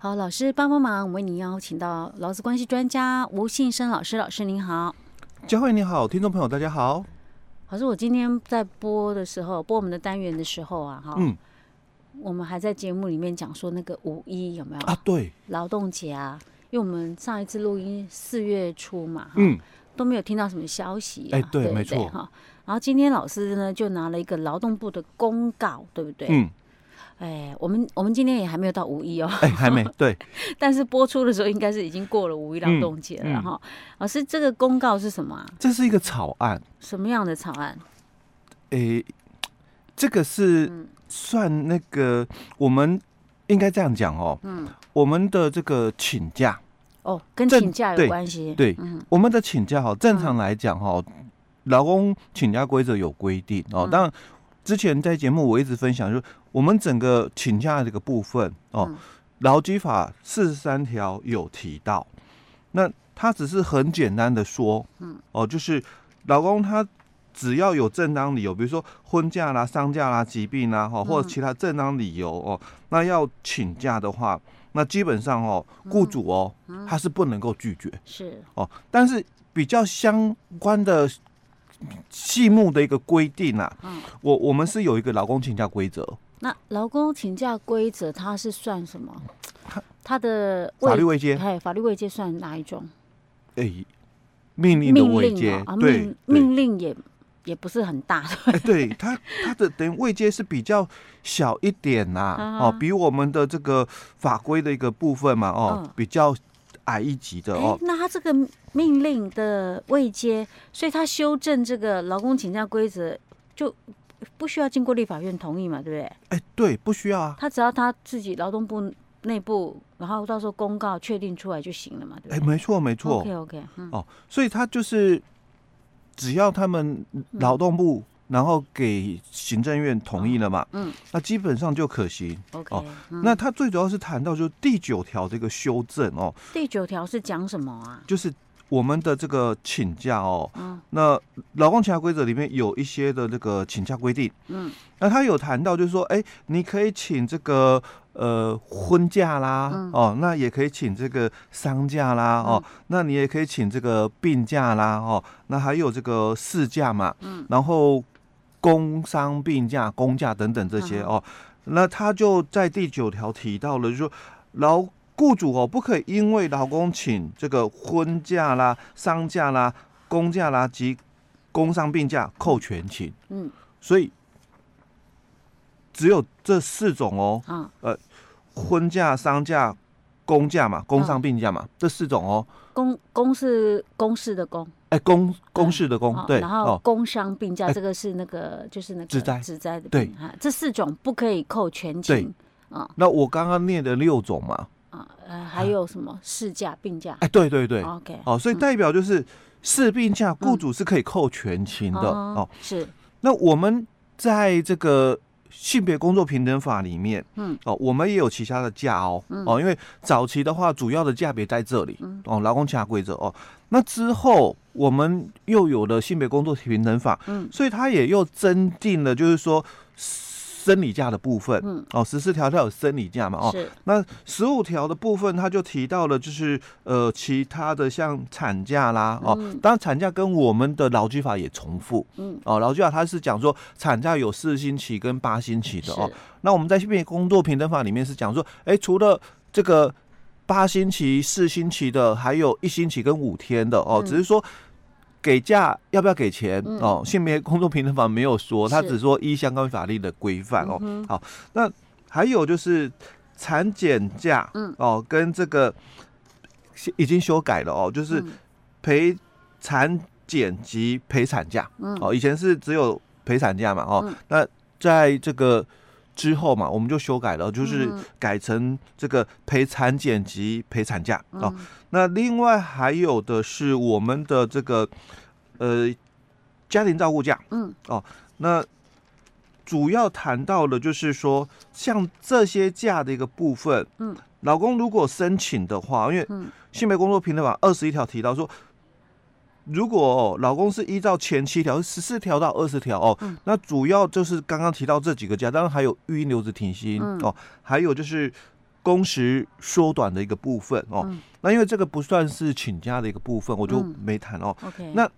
好，老师帮帮忙，我为您邀请到劳资关系专家吴信生老师，老师您好。佳慧你好，听众朋友大家好。老师，我今天在播的时候，播我们的单元的时候啊，哈，嗯，我们还在节目里面讲说那个五一有没有啊？对，劳动节啊，因为我们上一次录音四月初嘛，嗯，都没有听到什么消息，啊，哎，对，对对没错哈。然后今天老师呢就拿了一个劳动部的公告，对不对？嗯。哎，我们我们今天也还没有到五一哦，哎，还没 对，但是播出的时候应该是已经过了五一劳动节了哈。老师，这个公告是什么啊？这是一个草案。什么样的草案？哎，这个是算那个，我们应该这样讲哦。嗯，我们的这个请假哦，跟请假有关系。对，我们的请假哈，正常来讲哈，劳工请假规则有规定哦。当然，之前在节目我一直分享就是。我们整个请假这个部分哦，劳基法四十三条有提到，那他只是很简单的说，嗯，哦，就是老公他只要有正当理由，比如说婚假啦、丧假啦、疾病啦，哈，或者其他正当理由哦，那要请假的话，那基本上哦，雇主哦，他是不能够拒绝，是。哦，但是比较相关的细目的一个规定啊，嗯，我我们是有一个劳工请假规则。那劳工请假规则，它是算什么？它的法律位阶，哎，法律位阶算哪一种？哎、欸，命令的位阶、啊，对，命令也也不是很大。哎、欸，对，它它的等于位阶是比较小一点呐、哦，比我们的这个法规的一个部分嘛，哦，嗯、比较矮一级的哦。欸、那他这个命令的未接，所以他修正这个劳工请假规则就。不需要经过立法院同意嘛，对不对？哎、欸，对，不需要啊。他只要他自己劳动部内部，然后到时候公告确定出来就行了嘛，对不对？哎、欸，没错，没错。OK OK，嗯。哦，所以他就是只要他们劳动部，嗯、然后给行政院同意了嘛，嗯，那基本上就可行。OK，那他最主要是谈到就是第九条这个修正哦。第九条是讲什么啊？就是。我们的这个请假哦，嗯，那劳工请假规则里面有一些的这个请假规定，嗯，那他有谈到就是说，哎，你可以请这个呃婚假啦，嗯、哦，那也可以请这个丧假啦，嗯、哦，那你也可以请这个病假啦，哦，那还有这个事假嘛，嗯，然后工伤病假、公假等等这些、嗯、哦，那他就在第九条提到了，就是说劳。雇主哦，不可以因为劳工请这个婚假啦、丧假啦、公假啦及工伤病假扣全勤。嗯，所以只有这四种哦。啊，呃，婚假、丧假、公假嘛，工伤病假嘛，这四种哦。公公是公事的公。哎，公公事的公，对。然后工伤病假这个是那个就是那个职灾职灾的。对，这四种不可以扣全勤。啊，那我刚刚念的六种嘛。啊，呃，还有什么事假、病假？哎，对对对，OK，哦，所以代表就是事病假，雇主是可以扣全勤的哦。是，那我们在这个性别工作平等法里面，嗯，哦，我们也有其他的价哦，哦，因为早期的话，主要的价别在这里，哦，劳工其他规则哦。那之后我们又有了性别工作平等法，嗯，所以它也又增进了，就是说。生理假的部分，嗯，哦，十四条它有生理假嘛，哦，那十五条的部分，它就提到了，就是呃，其他的像产假啦，哦，当然产假跟我们的劳基法也重复，嗯，哦，劳基法它是讲说产假有四星期跟八星期的哦。那我们在性别工作平等法里面是讲说，哎，除了这个八星期、四星期的，还有一星期跟五天的哦，嗯、只是说。给假要不要给钱？嗯、哦，性别工作平等法没有说，他只说依相关法律的规范哦。嗯、好，那还有就是产检假，嗯，哦，跟这个已经修改了哦，就是陪产检及陪产假，嗯，哦，以前是只有陪产假嘛，哦，嗯、那在这个。之后嘛，我们就修改了，就是改成这个陪产检及陪产假哦。嗯、那另外还有的是我们的这个呃家庭照顾假，嗯哦。那主要谈到的就是说，像这些假的一个部分，嗯，老公如果申请的话，因为性别工作平等法二十一条提到说。如果哦老公是依照前七条十四条到二十条哦，嗯、那主要就是刚刚提到这几个假，当然还有育婴留职停薪、嗯、哦，还有就是工时缩短的一个部分哦。嗯、那因为这个不算是请假的一个部分，我就没谈哦。那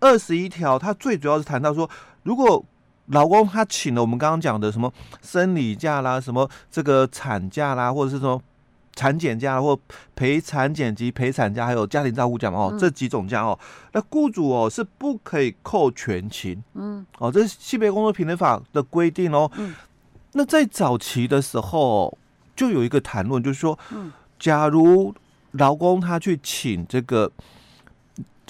二十一条它最主要是谈到说，如果老公他请了我们刚刚讲的什么生理假啦，什么这个产假啦，或者是说产检假或陪产检及陪产假，还有家庭照顾假嘛，哦，嗯、这几种假哦，那雇主哦是不可以扣全勤，嗯，哦，这是性别工作平等法的规定哦。嗯，那在早期的时候就有一个谈论，就是说，嗯，假如劳工他去请这个。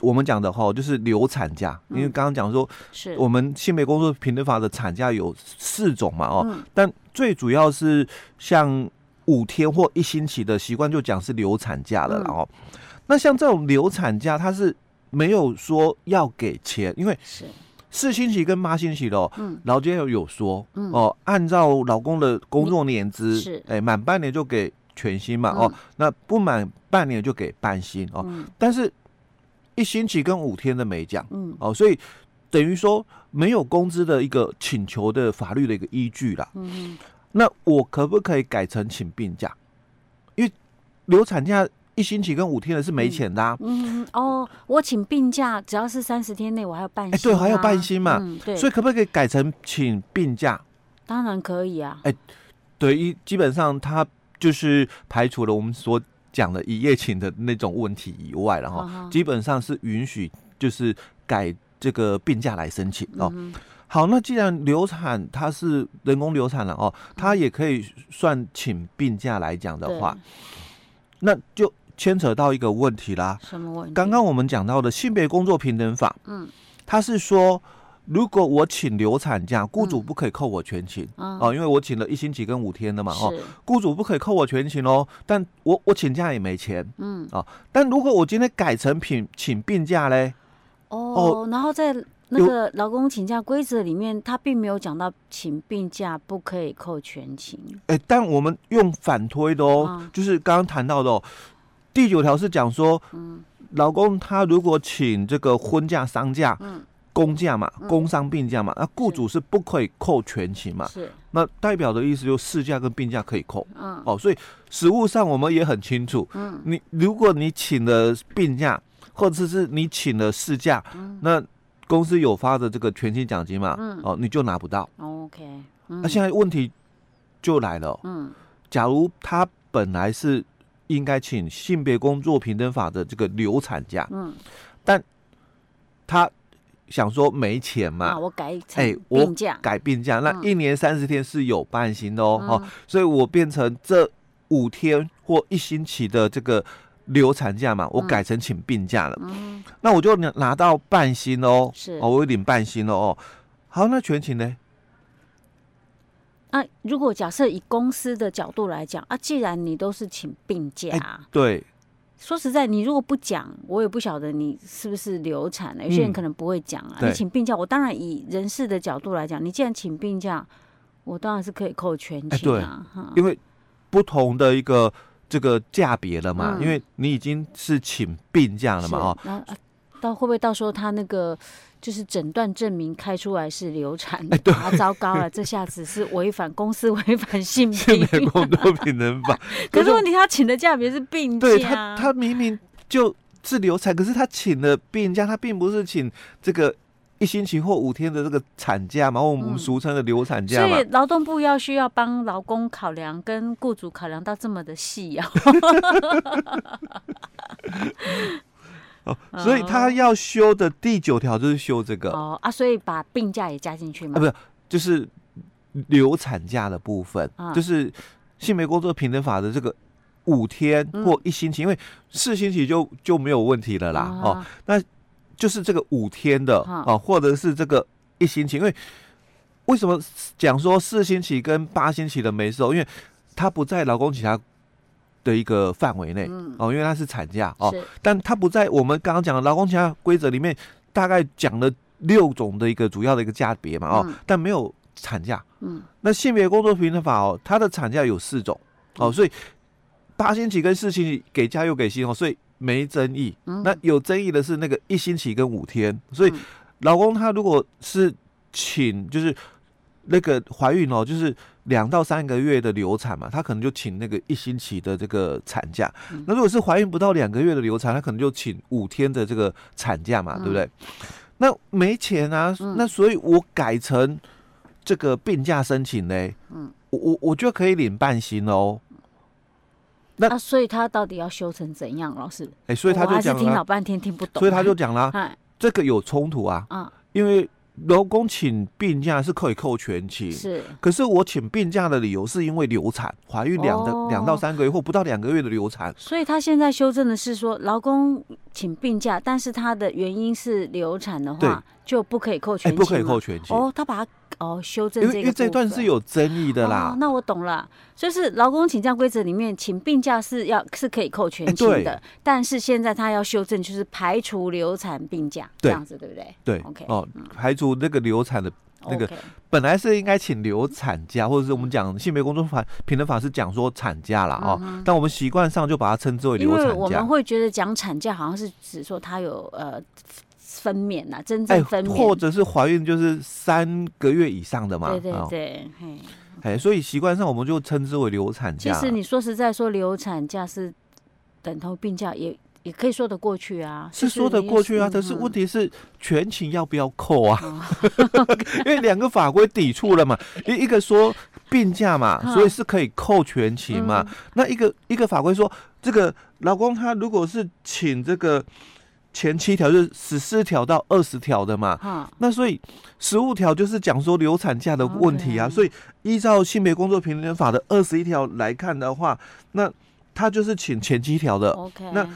我们讲的哈，就是流产假，因为刚刚讲说，是。我们性别工作平等法的产假有四种嘛，哦，但最主要是像五天或一星期的习惯就讲是流产假了，然后，那像这种流产假，它是没有说要给钱，因为是。四星期跟八星期的，嗯，劳基有有说，哦，按照老公的工作年资，是。哎，满半年就给全薪嘛，哦，那不满半年就给半薪哦，但是。一星期跟五天的没讲，嗯，哦，所以等于说没有工资的一个请求的法律的一个依据啦，嗯哼，那我可不可以改成请病假？因为流产假一星期跟五天的是没钱的，啊嗯，哦，我请病假只要是三十天内我还有半薪，啊，哎，对，还有半薪嘛，对，所以可不可以改成请病假？当然可以啊，哎，对，一基本上他就是排除了我们所。讲的一夜情的那种问题以外，然后基本上是允许，就是改这个病假来申请哦。好，那既然流产它是人工流产了哦，它也可以算请病假来讲的话，那就牵扯到一个问题啦。什么问题？刚刚我们讲到的性别工作平等法，嗯，它是说。如果我请流产假，雇主不可以扣我全勤、嗯、哦，因为我请了一星期跟五天的嘛，哦，雇主不可以扣我全勤哦，但我我请假也没钱，嗯，哦，但如果我今天改成请请病假嘞，哦，哦。然后在那个劳工请假规则里面，他并没有讲到请病假不可以扣全勤，哎，但我们用反推的哦，嗯、就是刚刚谈到的哦，第九条是讲说，嗯，劳工他如果请这个婚假、丧假，嗯。公假嘛，工伤病假嘛，那雇主是不可以扣全勤嘛？是。那代表的意思就是事假跟病假可以扣。嗯。哦，所以实务上我们也很清楚。嗯。你如果你请了病假，或者是你请了事假，嗯、那公司有发的这个全勤奖金嘛？嗯。哦，你就拿不到。OK。那、啊、现在问题就来了。嗯。假如他本来是应该请性别工作平等法的这个流产假。嗯。但他。想说没钱嘛？啊、我改哎，病假、欸、改病假，嗯、那一年三十天是有半薪的哦，嗯、哦，所以我变成这五天或一星期的这个流产假嘛，我改成请病假了，嗯，那我就拿到半薪哦，是哦，我有领半薪了哦。好，那全勤呢？啊，如果假设以公司的角度来讲啊，既然你都是请病假，欸、对。说实在，你如果不讲，我也不晓得你是不是流产了。有些人可能不会讲啊。嗯、你请病假，我当然以人事的角度来讲，你既然请病假，我当然是可以扣全勤啊。欸、对，因为不同的一个这个价别了嘛，嗯、因为你已经是请病假了嘛，哦。那到会不会到时候他那个？就是诊断证明开出来是流产，哎，对，糟糕了，这下子是违反公司违反性别工作平等法。可是问题，他请的价别是病假，对他，他明明就是流产，可是他请了病假，他并不是请这个一星期或五天的这个产假嘛，我们俗称的流产假嘛。所以劳动部要需要帮劳工考量，跟雇主考量到这么的细啊。哦，所以他要修的第九条就是修这个哦啊，所以把病假也加进去吗？啊，不是，就是流产假的部分，啊、就是性别工作平等法的这个五天或一星期，嗯、因为四星期就就没有问题了啦。啊、哦，那就是这个五天的啊、哦，或者是这个一星期，因为为什么讲说四星期跟八星期的没收？因为它不在劳工其他。的一个范围内哦，因为它是产假哦，但它不在我们刚刚讲的劳工其他规则里面，大概讲了六种的一个主要的一个价别嘛哦，但没有产假。嗯，那性别工作平等法哦，它的产假有四种哦，所以八星期跟四星期给假又给薪哦，所以没争议。那有争议的是那个一星期跟五天，所以老公他如果是请就是那个怀孕哦，就是两到三个月的流产嘛，他可能就请那个一星期的这个产假。那如果是怀孕不到两个月的流产，他可能就请五天的这个产假嘛，对不对？那没钱啊，那所以我改成这个病假申请呢，我我我就可以领半薪哦。那、啊、所以他到底要修成怎样，老师？哎、欸，所以他就讲了，听老半天听不懂，所以他就讲了，这个有冲突啊，啊，因为。劳工请病假是可以扣全勤，是。可是我请病假的理由是因为流产，怀孕两的两到三个月或不到两个月的流产。所以他现在修正的是说，劳工请病假，但是他的原因是流产的话，就不可以扣全勤，不可以扣全勤。哦，他把它哦修正这个，因为这段是有争议的啦。哦、那我懂了，就是劳工请假规则里面，请病假是要是可以扣全勤的，但是现在他要修正，就是排除流产病假这样子，对不对？对，OK，哦，排除。那个流产的，那个本来是应该请流产假，或者是我们讲性别工作法平等法是讲说产假啦。哦，但我们习惯上就把它称之为流产假。因为我们会觉得讲产假好像是指说他有呃分娩呐，真正分娩，或者是怀孕就是三个月以上的嘛。对对对，哎，所以习惯上我们就称之为流产假。其实你说实在说，流产假是等同病假也。也可以说得过去啊，是说得过去啊，但是问题是全勤要不要扣啊？因为两个法规抵触了嘛，一 一个说病假嘛，所以是可以扣全勤嘛。那一个一个法规说，这个老公他如果是请这个前七条就是十四条到二十条的嘛，那所以十五条就是讲说流产假的问题啊。所以依照性别工作平等法的二十一条来看的话，那他就是请前七条的。那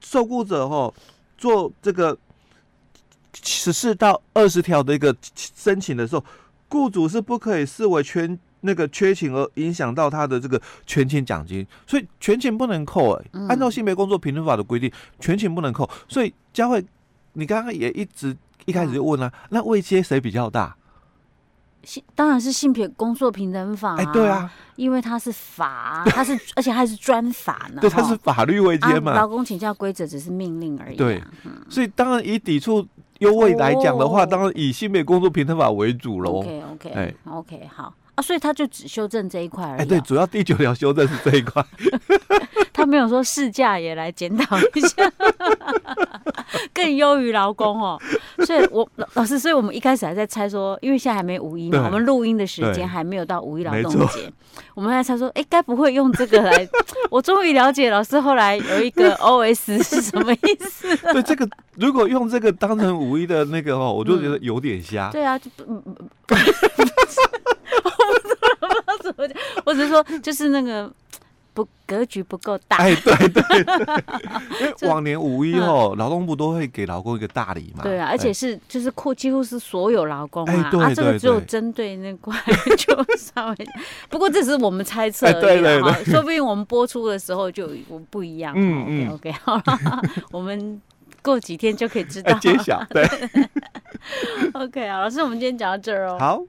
受雇者哈做这个十四到二十条的一个申请的时候，雇主是不可以视为全那个缺勤而影响到他的这个全勤奖金，所以全勤不能扣哎、欸。按照性别工作平等法的规定，全勤不能扣。所以佳慧，你刚刚也一直一开始就问了、啊，那位阶谁比较大？性当然是性别工作平等法，哎，对啊，因为它是法，它是 而且还是专法呢，对，它是法律位阶嘛。劳工请假规则只是命令而已。对，所以当然以抵触优惠来讲的话，当然以性别工作平等法为主喽。OK OK，哎，OK 好啊，所以他就只修正这一块而已。哎，对，主要第九条修正是这一块。他没有说试驾也来检讨一下，更优于劳工哦。所以我老师，所以我们一开始还在猜说，因为现在还没五一嘛，我们录音的时间还没有到五一劳动节，我们还在猜说，哎、欸，该不会用这个来？我终于了解老师后来有一个 OS 是什么意思。对，这个如果用这个当成五一的那个哦，我就觉得有点瞎。嗯、对啊，就 怎么讲，我只是说就是那个。不，格局不够大。哎，对对对，因为往年五一哦，劳动部都会给劳工一个大礼嘛。对啊，而且是就是扩几乎是所有劳工啊，啊，这个只有针对那块就稍微。不过这是我们猜测而已哈，说不定我们播出的时候就我不一样。嗯嗯，OK，好了，我们过几天就可以知道揭晓。对，OK 啊，老师，我们今天讲到这儿哦。好。